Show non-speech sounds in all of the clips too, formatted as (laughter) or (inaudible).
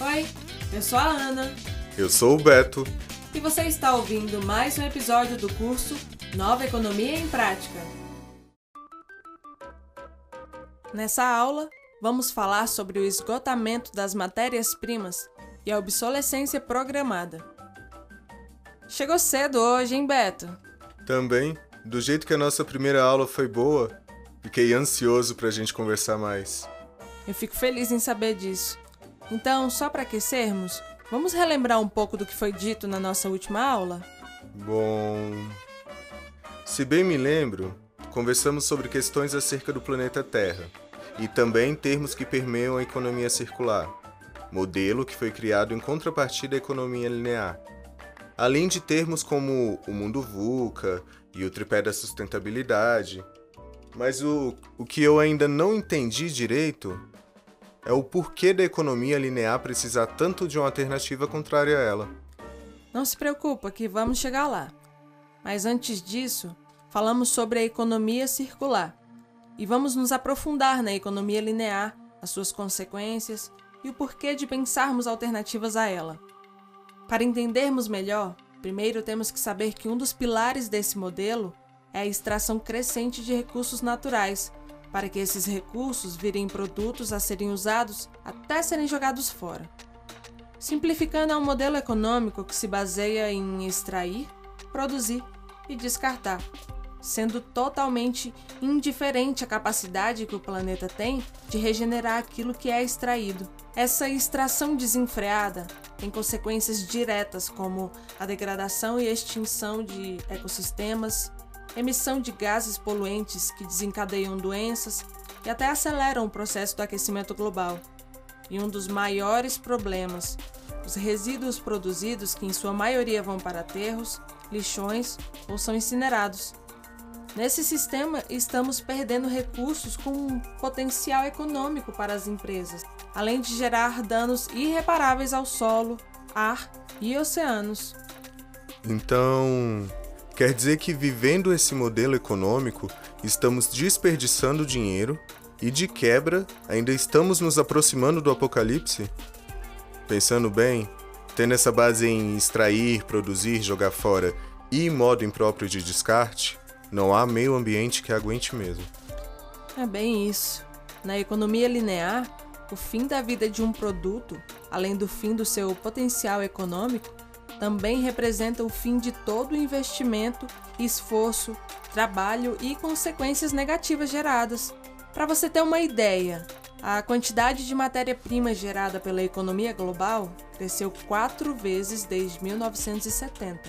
Oi, eu sou a Ana Eu sou o Beto. e você está ouvindo mais um episódio do curso Nova Economia em Prática. Nessa aula, vamos falar sobre o esgotamento das matérias-primas e a obsolescência programada. Chegou cedo hoje, hein, Beto? Também, do jeito que a nossa primeira aula foi boa, fiquei ansioso pra gente conversar mais. Eu fico feliz em saber disso. Então, só para aquecermos, vamos relembrar um pouco do que foi dito na nossa última aula? Bom. Se bem me lembro, conversamos sobre questões acerca do planeta Terra e também termos que permeiam a economia circular, modelo que foi criado em contrapartida à economia linear. Além de termos como o mundo VUCA e o tripé da sustentabilidade. Mas o, o que eu ainda não entendi direito é o porquê da economia linear precisar tanto de uma alternativa contrária a ela. Não se preocupa que vamos chegar lá. Mas antes disso, falamos sobre a economia circular. E vamos nos aprofundar na economia linear, as suas consequências e o porquê de pensarmos alternativas a ela. Para entendermos melhor, primeiro temos que saber que um dos pilares desse modelo é a extração crescente de recursos naturais, para que esses recursos virem produtos a serem usados até serem jogados fora. Simplificando, é um modelo econômico que se baseia em extrair, produzir e descartar, sendo totalmente indiferente à capacidade que o planeta tem de regenerar aquilo que é extraído. Essa extração desenfreada tem consequências diretas como a degradação e extinção de ecossistemas, emissão de gases poluentes que desencadeiam doenças e até aceleram o processo do aquecimento global. E um dos maiores problemas, os resíduos produzidos que em sua maioria vão para aterros, lixões ou são incinerados. Nesse sistema, estamos perdendo recursos com um potencial econômico para as empresas, além de gerar danos irreparáveis ao solo, ar e oceanos. Então, quer dizer que vivendo esse modelo econômico, estamos desperdiçando dinheiro e, de quebra, ainda estamos nos aproximando do apocalipse? Pensando bem, tendo essa base em extrair, produzir, jogar fora e modo impróprio de descarte, não há meio ambiente que aguente mesmo. É bem isso. Na economia linear, o fim da vida de um produto, além do fim do seu potencial econômico, também representa o fim de todo o investimento, esforço, trabalho e consequências negativas geradas. Para você ter uma ideia, a quantidade de matéria-prima gerada pela economia global cresceu quatro vezes desde 1970,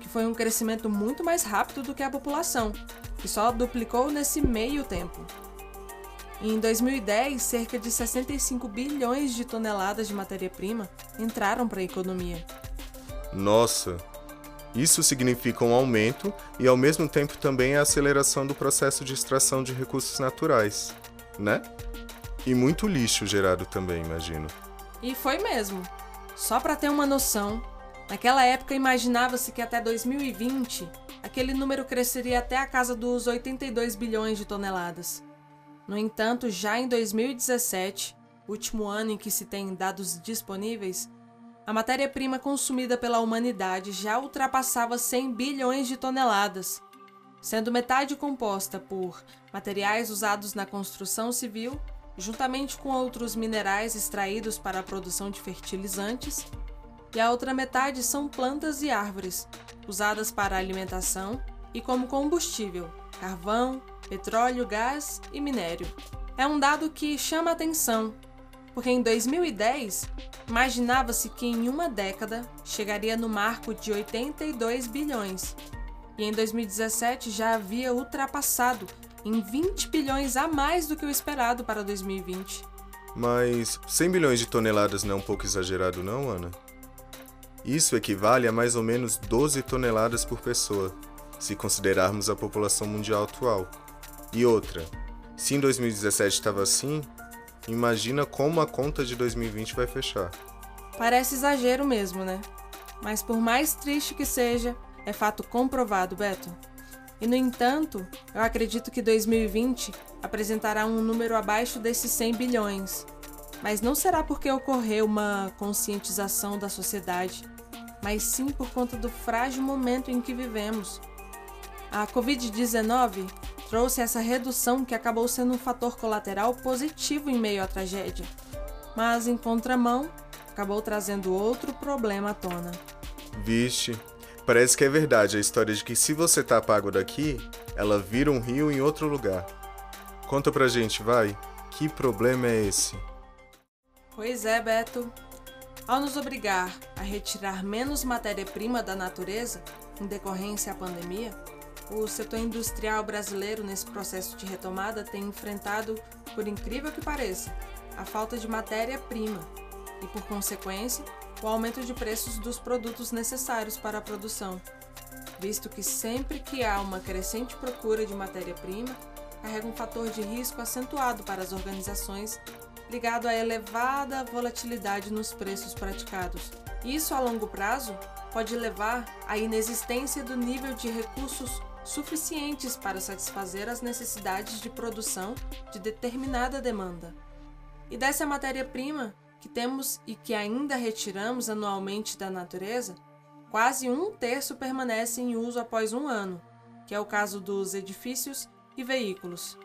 que foi um crescimento muito mais rápido do que a população, que só duplicou nesse meio tempo. Em 2010, cerca de 65 bilhões de toneladas de matéria-prima entraram para a economia. Nossa, isso significa um aumento e ao mesmo tempo também a aceleração do processo de extração de recursos naturais, né? E muito lixo gerado também, imagino. E foi mesmo. Só para ter uma noção, naquela época imaginava-se que até 2020 aquele número cresceria até a casa dos 82 bilhões de toneladas. No entanto, já em 2017, último ano em que se tem dados disponíveis, a matéria-prima consumida pela humanidade já ultrapassava 100 bilhões de toneladas, sendo metade composta por materiais usados na construção civil, juntamente com outros minerais extraídos para a produção de fertilizantes, e a outra metade são plantas e árvores, usadas para alimentação e como combustível, carvão, petróleo, gás e minério. É um dado que chama atenção, porque em 2010 imaginava-se que em uma década chegaria no marco de 82 bilhões, e em 2017 já havia ultrapassado em 20 bilhões a mais do que o esperado para 2020. Mas 100 bilhões de toneladas não é um pouco exagerado, não, Ana? Isso equivale a mais ou menos 12 toneladas por pessoa, se considerarmos a população mundial atual. E outra, se em 2017 estava assim, imagina como a conta de 2020 vai fechar. Parece exagero mesmo, né? Mas por mais triste que seja, é fato comprovado, Beto. E no entanto, eu acredito que 2020 apresentará um número abaixo desses 100 bilhões. Mas não será porque ocorreu uma conscientização da sociedade, mas sim por conta do frágil momento em que vivemos. A Covid-19 trouxe essa redução que acabou sendo um fator colateral positivo em meio à tragédia, mas em contramão, acabou trazendo outro problema à tona. Vixe, parece que é verdade a história de que se você tapa água daqui, ela vira um rio em outro lugar. Conta pra gente, vai. Que problema é esse? Pois é, Beto. Ao nos obrigar a retirar menos matéria-prima da natureza, em decorrência à pandemia, o setor industrial brasileiro, nesse processo de retomada, tem enfrentado, por incrível que pareça, a falta de matéria-prima e, por consequência, o aumento de preços dos produtos necessários para a produção, visto que sempre que há uma crescente procura de matéria-prima, carrega um fator de risco acentuado para as organizações ligado à elevada volatilidade nos preços praticados. Isso, a longo prazo, pode levar à inexistência do nível de recursos suficientes para satisfazer as necessidades de produção de determinada demanda. E dessa matéria-prima que temos e que ainda retiramos anualmente da natureza, quase um terço permanece em uso após um ano, que é o caso dos edifícios e veículos.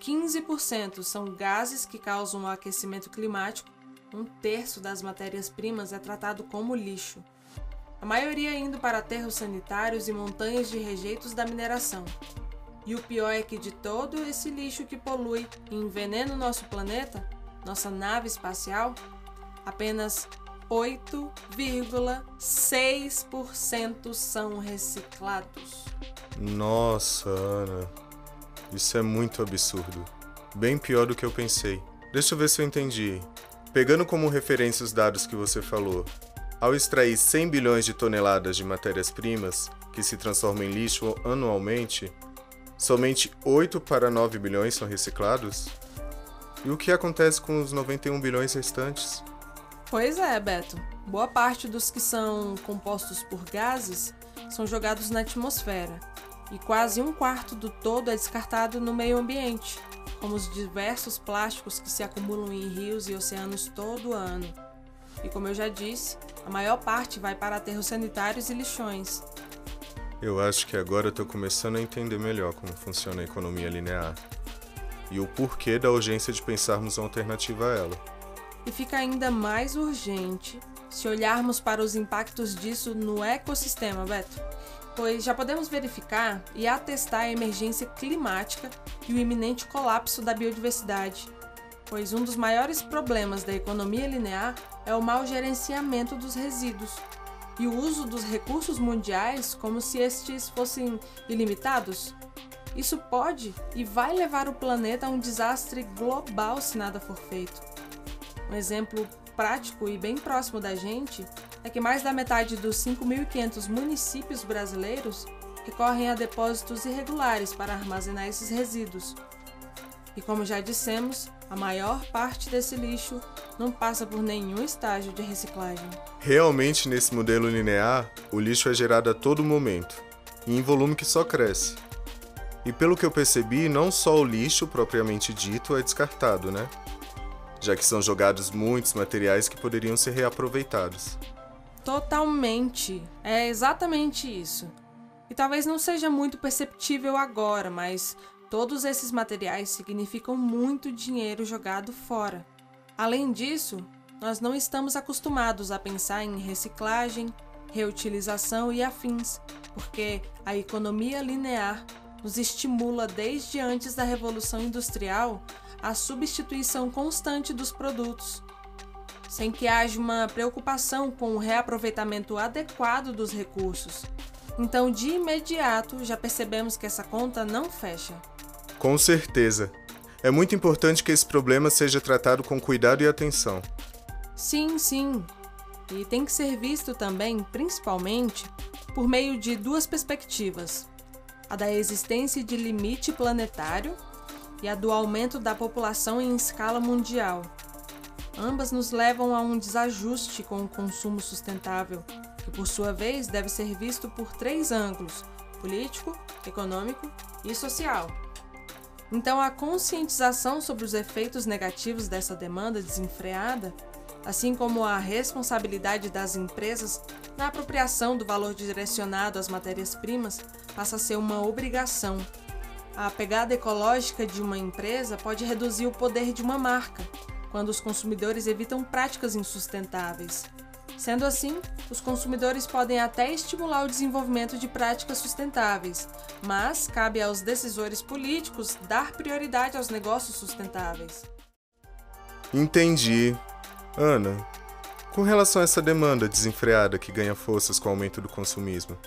15% são gases que causam o aquecimento climático, um terço das matérias-primas é tratado como lixo a maioria indo para aterros sanitários e montanhas de rejeitos da mineração. E o pior é que de todo esse lixo que polui e envenena o nosso planeta, nossa nave espacial, apenas 8,6% são reciclados. Nossa, Ana, isso é muito absurdo. Bem pior do que eu pensei. Deixa eu ver se eu entendi. Pegando como referência os dados que você falou, ao extrair 100 bilhões de toneladas de matérias-primas, que se transformam em lixo anualmente, somente 8 para 9 bilhões são reciclados? E o que acontece com os 91 bilhões restantes? Pois é, Beto. Boa parte dos que são compostos por gases são jogados na atmosfera, e quase um quarto do todo é descartado no meio ambiente, como os diversos plásticos que se acumulam em rios e oceanos todo ano. E como eu já disse, a maior parte vai para aterros sanitários e lixões. Eu acho que agora estou começando a entender melhor como funciona a economia linear e o porquê da urgência de pensarmos uma alternativa a ela. E fica ainda mais urgente se olharmos para os impactos disso no ecossistema, Beto, pois já podemos verificar e atestar a emergência climática e o iminente colapso da biodiversidade pois um dos maiores problemas da economia linear é o mau gerenciamento dos resíduos e o uso dos recursos mundiais como se estes fossem ilimitados. Isso pode e vai levar o planeta a um desastre global se nada for feito. Um exemplo prático e bem próximo da gente é que mais da metade dos 5.500 municípios brasileiros recorrem a depósitos irregulares para armazenar esses resíduos. E como já dissemos, a maior parte desse lixo não passa por nenhum estágio de reciclagem. Realmente, nesse modelo linear, o lixo é gerado a todo momento, e em volume que só cresce. E pelo que eu percebi, não só o lixo propriamente dito é descartado, né? Já que são jogados muitos materiais que poderiam ser reaproveitados. Totalmente. É exatamente isso. E talvez não seja muito perceptível agora, mas Todos esses materiais significam muito dinheiro jogado fora. Além disso, nós não estamos acostumados a pensar em reciclagem, reutilização e afins, porque a economia linear nos estimula desde antes da Revolução Industrial a substituição constante dos produtos, sem que haja uma preocupação com o reaproveitamento adequado dos recursos. Então, de imediato, já percebemos que essa conta não fecha. Com certeza. É muito importante que esse problema seja tratado com cuidado e atenção. Sim, sim. E tem que ser visto também, principalmente, por meio de duas perspectivas: a da existência de limite planetário e a do aumento da população em escala mundial. Ambas nos levam a um desajuste com o consumo sustentável, que por sua vez deve ser visto por três ângulos: político, econômico e social. Então, a conscientização sobre os efeitos negativos dessa demanda desenfreada, assim como a responsabilidade das empresas na apropriação do valor direcionado às matérias-primas, passa a ser uma obrigação. A pegada ecológica de uma empresa pode reduzir o poder de uma marca, quando os consumidores evitam práticas insustentáveis. Sendo assim, os consumidores podem até estimular o desenvolvimento de práticas sustentáveis, mas cabe aos decisores políticos dar prioridade aos negócios sustentáveis. Entendi. Ana, com relação a essa demanda desenfreada que ganha forças com o aumento do consumismo,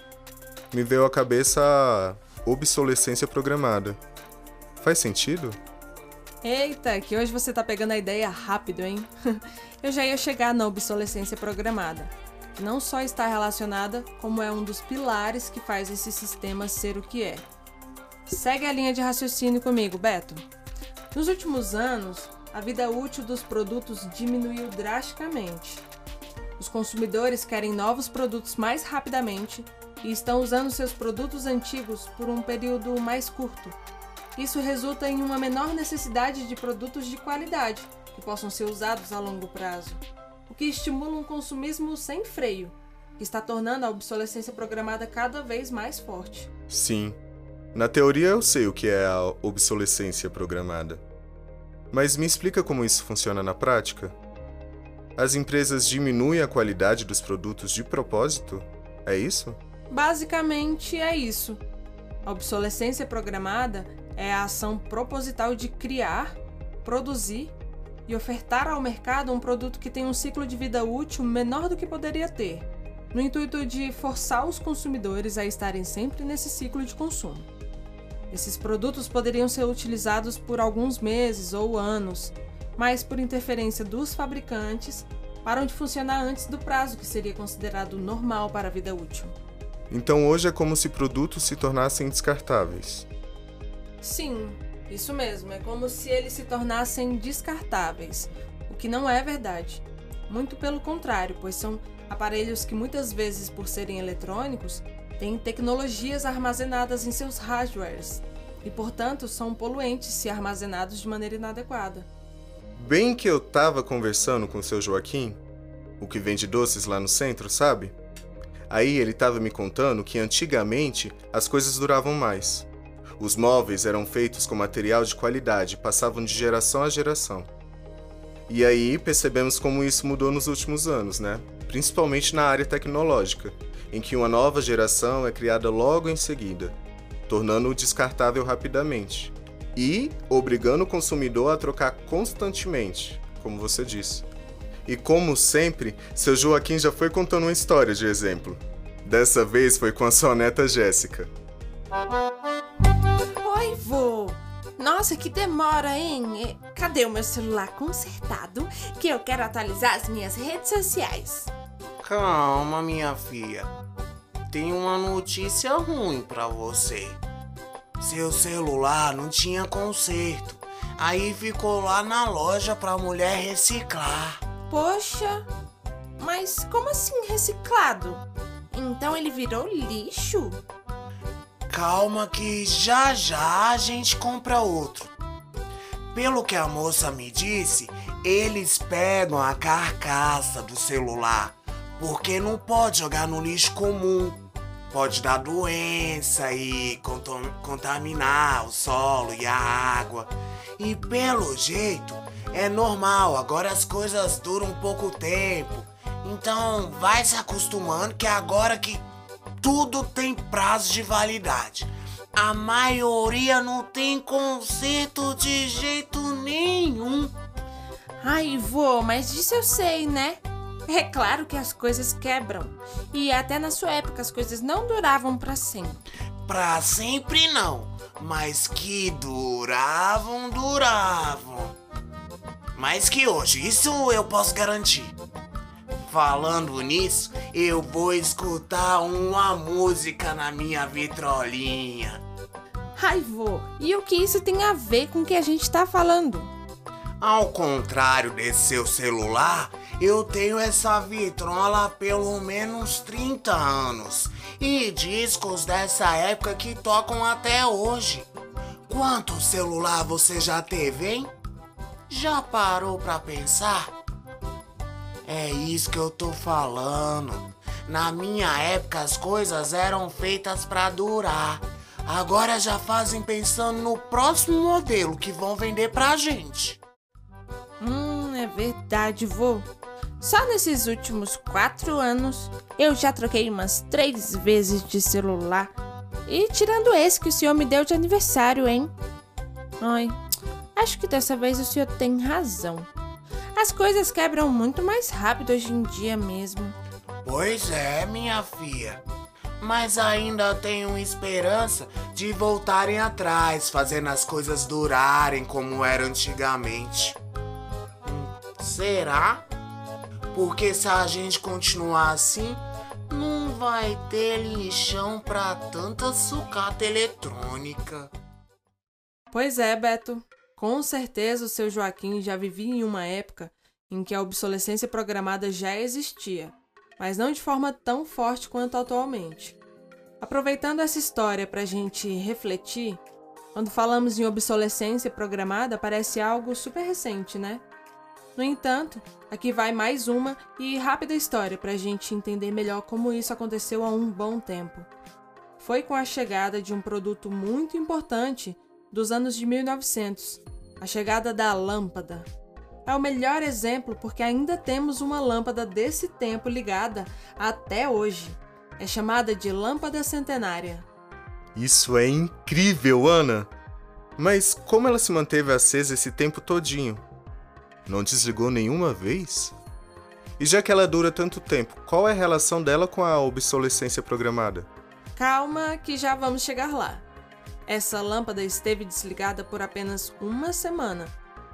me veio à cabeça a obsolescência programada. Faz sentido? Eita, que hoje você tá pegando a ideia rápido, hein? (laughs) Eu já ia chegar na obsolescência programada, que não só está relacionada, como é um dos pilares que faz esse sistema ser o que é. Segue a linha de raciocínio comigo, Beto. Nos últimos anos, a vida útil dos produtos diminuiu drasticamente. Os consumidores querem novos produtos mais rapidamente e estão usando seus produtos antigos por um período mais curto, isso resulta em uma menor necessidade de produtos de qualidade, que possam ser usados a longo prazo, o que estimula um consumismo sem freio, que está tornando a obsolescência programada cada vez mais forte. Sim. Na teoria eu sei o que é a obsolescência programada. Mas me explica como isso funciona na prática? As empresas diminuem a qualidade dos produtos de propósito? É isso? Basicamente é isso. A obsolescência programada é a ação proposital de criar, produzir e ofertar ao mercado um produto que tem um ciclo de vida útil menor do que poderia ter, no intuito de forçar os consumidores a estarem sempre nesse ciclo de consumo. Esses produtos poderiam ser utilizados por alguns meses ou anos, mas por interferência dos fabricantes, param de funcionar antes do prazo que seria considerado normal para a vida útil. Então hoje é como se produtos se tornassem descartáveis. Sim, isso mesmo. É como se eles se tornassem descartáveis, o que não é verdade. Muito pelo contrário, pois são aparelhos que muitas vezes, por serem eletrônicos, têm tecnologias armazenadas em seus hardwares e, portanto, são poluentes se armazenados de maneira inadequada. Bem que eu tava conversando com o seu Joaquim, o que vende doces lá no centro, sabe? Aí ele tava me contando que antigamente as coisas duravam mais. Os móveis eram feitos com material de qualidade e passavam de geração a geração. E aí percebemos como isso mudou nos últimos anos, né? Principalmente na área tecnológica, em que uma nova geração é criada logo em seguida, tornando-o descartável rapidamente e obrigando o consumidor a trocar constantemente, como você disse. E como sempre, seu Joaquim já foi contando uma história de exemplo. Dessa vez foi com a sua neta Jéssica. Nossa, que demora, hein? Cadê o meu celular consertado? Que eu quero atualizar as minhas redes sociais. Calma, minha filha. Tem uma notícia ruim para você. Seu celular não tinha conserto. Aí ficou lá na loja pra mulher reciclar. Poxa, mas como assim reciclado? Então ele virou lixo? Calma que já já a gente compra outro. Pelo que a moça me disse, eles pegam a carcaça do celular, porque não pode jogar no lixo comum. Pode dar doença e contaminar o solo e a água. E pelo jeito, é normal, agora as coisas duram pouco tempo. Então vai se acostumando que agora que tudo tem prazo de validade. A maioria não tem conserto de jeito nenhum. Ai, vô, mas disso eu sei, né? É claro que as coisas quebram. E até na sua época as coisas não duravam para sempre. Para sempre não, mas que duravam, duravam. Mais que hoje, isso eu posso garantir. Falando nisso, eu vou escutar uma música na minha vitrolinha. Ai, vô, e o que isso tem a ver com o que a gente tá falando? Ao contrário desse seu celular, eu tenho essa vitrola há pelo menos 30 anos e discos dessa época que tocam até hoje. Quanto celular você já teve, hein? Já parou pra pensar? É isso que eu tô falando. Na minha época as coisas eram feitas para durar. Agora já fazem pensando no próximo modelo que vão vender pra gente. Hum, é verdade, vô. Só nesses últimos quatro anos eu já troquei umas três vezes de celular. E tirando esse que o senhor me deu de aniversário, hein? Ai, acho que dessa vez o senhor tem razão. As coisas quebram muito mais rápido hoje em dia mesmo. Pois é, minha filha. Mas ainda tenho esperança de voltarem atrás, fazendo as coisas durarem como era antigamente. Será? Porque se a gente continuar assim, não vai ter lixão pra tanta sucata eletrônica. Pois é, Beto. Com certeza o seu Joaquim já vivia em uma época em que a obsolescência programada já existia, mas não de forma tão forte quanto atualmente. Aproveitando essa história para a gente refletir, quando falamos em obsolescência programada, parece algo super recente, né? No entanto, aqui vai mais uma e rápida história para a gente entender melhor como isso aconteceu há um bom tempo. Foi com a chegada de um produto muito importante dos anos de 1900, a chegada da lâmpada. É o melhor exemplo porque ainda temos uma lâmpada desse tempo ligada até hoje. É chamada de lâmpada centenária. Isso é incrível, Ana! Mas como ela se manteve acesa esse tempo todinho? Não desligou nenhuma vez? E já que ela dura tanto tempo, qual é a relação dela com a obsolescência programada? Calma, que já vamos chegar lá. Essa lâmpada esteve desligada por apenas uma semana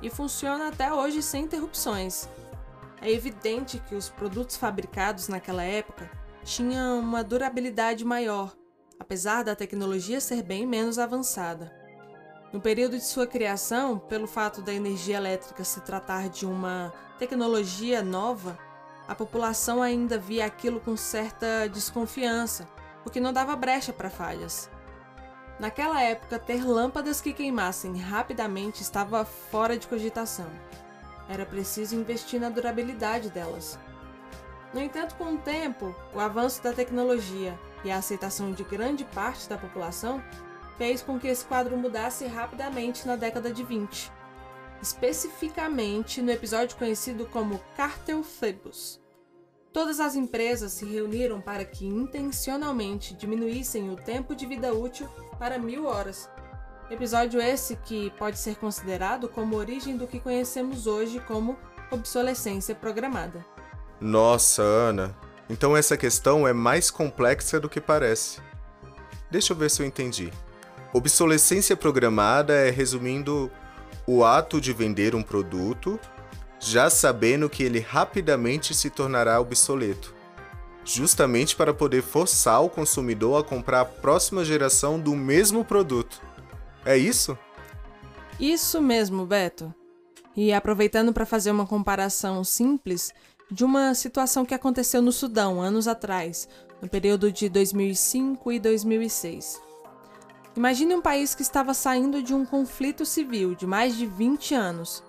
e funciona até hoje sem interrupções. É evidente que os produtos fabricados naquela época tinham uma durabilidade maior, apesar da tecnologia ser bem menos avançada. No período de sua criação, pelo fato da energia elétrica se tratar de uma tecnologia nova, a população ainda via aquilo com certa desconfiança, o que não dava brecha para falhas. Naquela época, ter lâmpadas que queimassem rapidamente estava fora de cogitação. Era preciso investir na durabilidade delas. No entanto, com o tempo, o avanço da tecnologia e a aceitação de grande parte da população fez com que esse quadro mudasse rapidamente na década de 20, especificamente no episódio conhecido como Cartel Phoebus. Todas as empresas se reuniram para que intencionalmente diminuíssem o tempo de vida útil para mil horas. Episódio esse que pode ser considerado como origem do que conhecemos hoje como obsolescência programada. Nossa, Ana, então essa questão é mais complexa do que parece. Deixa eu ver se eu entendi. Obsolescência programada é, resumindo, o ato de vender um produto já sabendo que ele rapidamente se tornará obsoleto, justamente para poder forçar o consumidor a comprar a próxima geração do mesmo produto. É isso? Isso mesmo, Beto. E aproveitando para fazer uma comparação simples de uma situação que aconteceu no Sudão anos atrás, no período de 2005 e 2006. Imagine um país que estava saindo de um conflito civil de mais de 20 anos,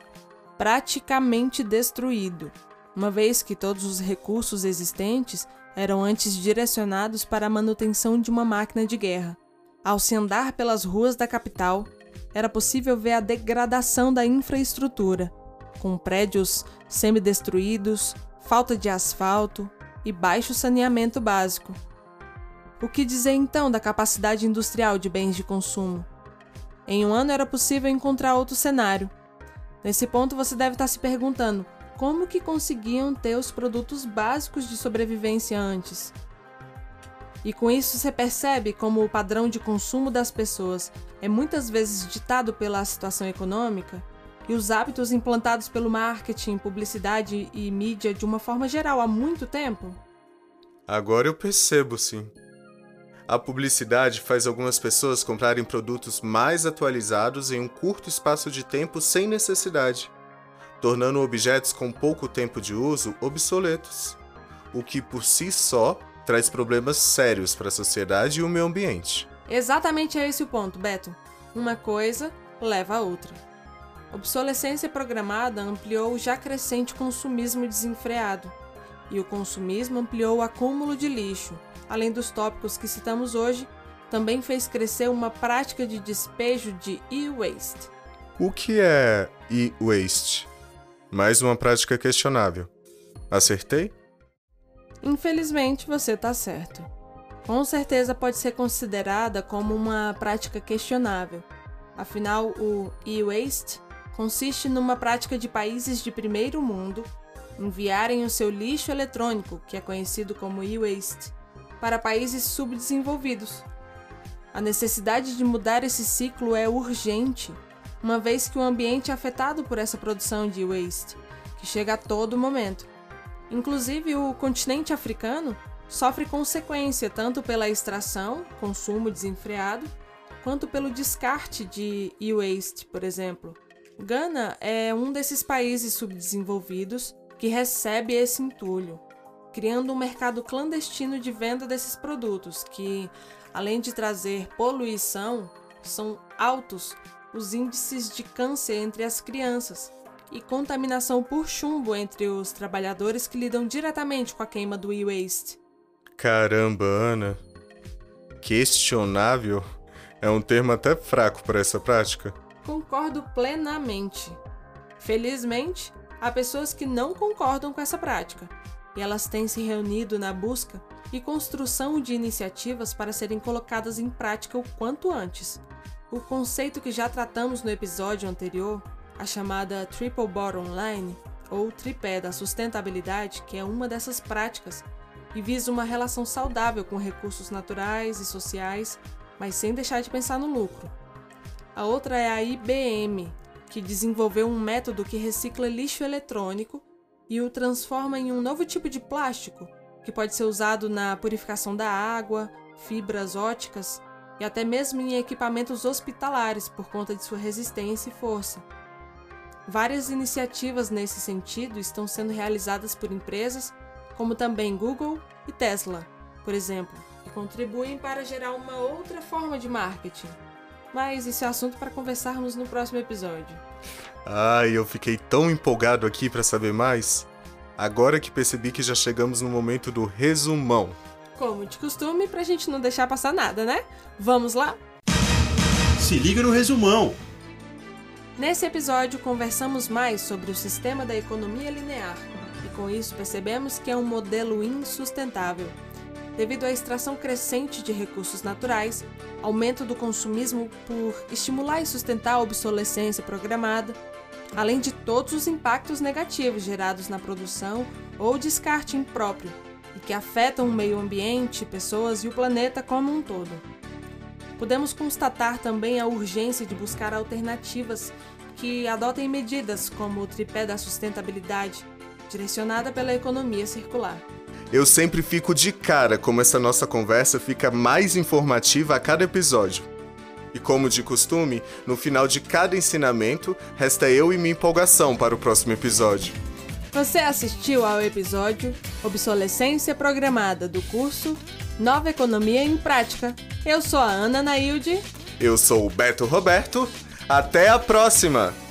praticamente destruído, uma vez que todos os recursos existentes eram antes direcionados para a manutenção de uma máquina de guerra. Ao se andar pelas ruas da capital, era possível ver a degradação da infraestrutura, com prédios semidestruídos, falta de asfalto e baixo saneamento básico. O que dizer então da capacidade industrial de bens de consumo? Em um ano era possível encontrar outro cenário. Nesse ponto você deve estar se perguntando como que conseguiam ter os produtos básicos de sobrevivência antes. E com isso você percebe como o padrão de consumo das pessoas é muitas vezes ditado pela situação econômica e os hábitos implantados pelo marketing, publicidade e mídia de uma forma geral há muito tempo? Agora eu percebo, sim. A publicidade faz algumas pessoas comprarem produtos mais atualizados em um curto espaço de tempo sem necessidade, tornando objetos com pouco tempo de uso obsoletos, o que por si só traz problemas sérios para a sociedade e o meio ambiente. Exatamente é esse o ponto, Beto. Uma coisa leva a outra. Obsolescência programada ampliou o já crescente consumismo desenfreado, e o consumismo ampliou o acúmulo de lixo, além dos tópicos que citamos hoje, também fez crescer uma prática de despejo de e-waste. O que é e-waste? Mais uma prática questionável. Acertei? Infelizmente, você está certo. Com certeza pode ser considerada como uma prática questionável. Afinal, o e-waste consiste numa prática de países de primeiro mundo enviarem o seu lixo eletrônico, que é conhecido como e-waste, para países subdesenvolvidos. A necessidade de mudar esse ciclo é urgente, uma vez que o ambiente é afetado por essa produção de e-waste, que chega a todo momento. Inclusive, o continente africano sofre consequência tanto pela extração, consumo desenfreado, quanto pelo descarte de e-waste, por exemplo. Gana é um desses países subdesenvolvidos que recebe esse entulho, criando um mercado clandestino de venda desses produtos que, além de trazer poluição, são altos os índices de câncer entre as crianças e contaminação por chumbo entre os trabalhadores que lidam diretamente com a queima do e-waste. Caramba, Ana. Questionável é um termo até fraco para essa prática. Concordo plenamente. Felizmente, há pessoas que não concordam com essa prática, e elas têm se reunido na busca e construção de iniciativas para serem colocadas em prática o quanto antes. O conceito que já tratamos no episódio anterior, a chamada Triple Bottom Line, ou tripé da sustentabilidade, que é uma dessas práticas, e visa uma relação saudável com recursos naturais e sociais, mas sem deixar de pensar no lucro. A outra é a IBM, que desenvolveu um método que recicla lixo eletrônico e o transforma em um novo tipo de plástico, que pode ser usado na purificação da água, fibras óticas e até mesmo em equipamentos hospitalares por conta de sua resistência e força. Várias iniciativas nesse sentido estão sendo realizadas por empresas como também Google e Tesla, por exemplo, que contribuem para gerar uma outra forma de marketing. Mas isso é assunto para conversarmos no próximo episódio. Ai, eu fiquei tão empolgado aqui para saber mais. Agora que percebi que já chegamos no momento do resumão. Como de costume, pra gente não deixar passar nada, né? Vamos lá? Se liga no resumão! Nesse episódio, conversamos mais sobre o sistema da economia linear e, com isso, percebemos que é um modelo insustentável devido à extração crescente de recursos naturais, aumento do consumismo por estimular e sustentar a obsolescência programada, além de todos os impactos negativos gerados na produção ou descarte impróprio e que afetam o meio ambiente, pessoas e o planeta como um todo. Podemos constatar também a urgência de buscar alternativas que adotem medidas como o tripé da sustentabilidade, direcionada pela economia circular. Eu sempre fico de cara como essa nossa conversa fica mais informativa a cada episódio. E como de costume, no final de cada ensinamento, resta eu e minha empolgação para o próximo episódio. Você assistiu ao episódio Obsolescência Programada do curso Nova Economia em Prática. Eu sou a Ana Nailde. Eu sou o Beto Roberto. Até a próxima!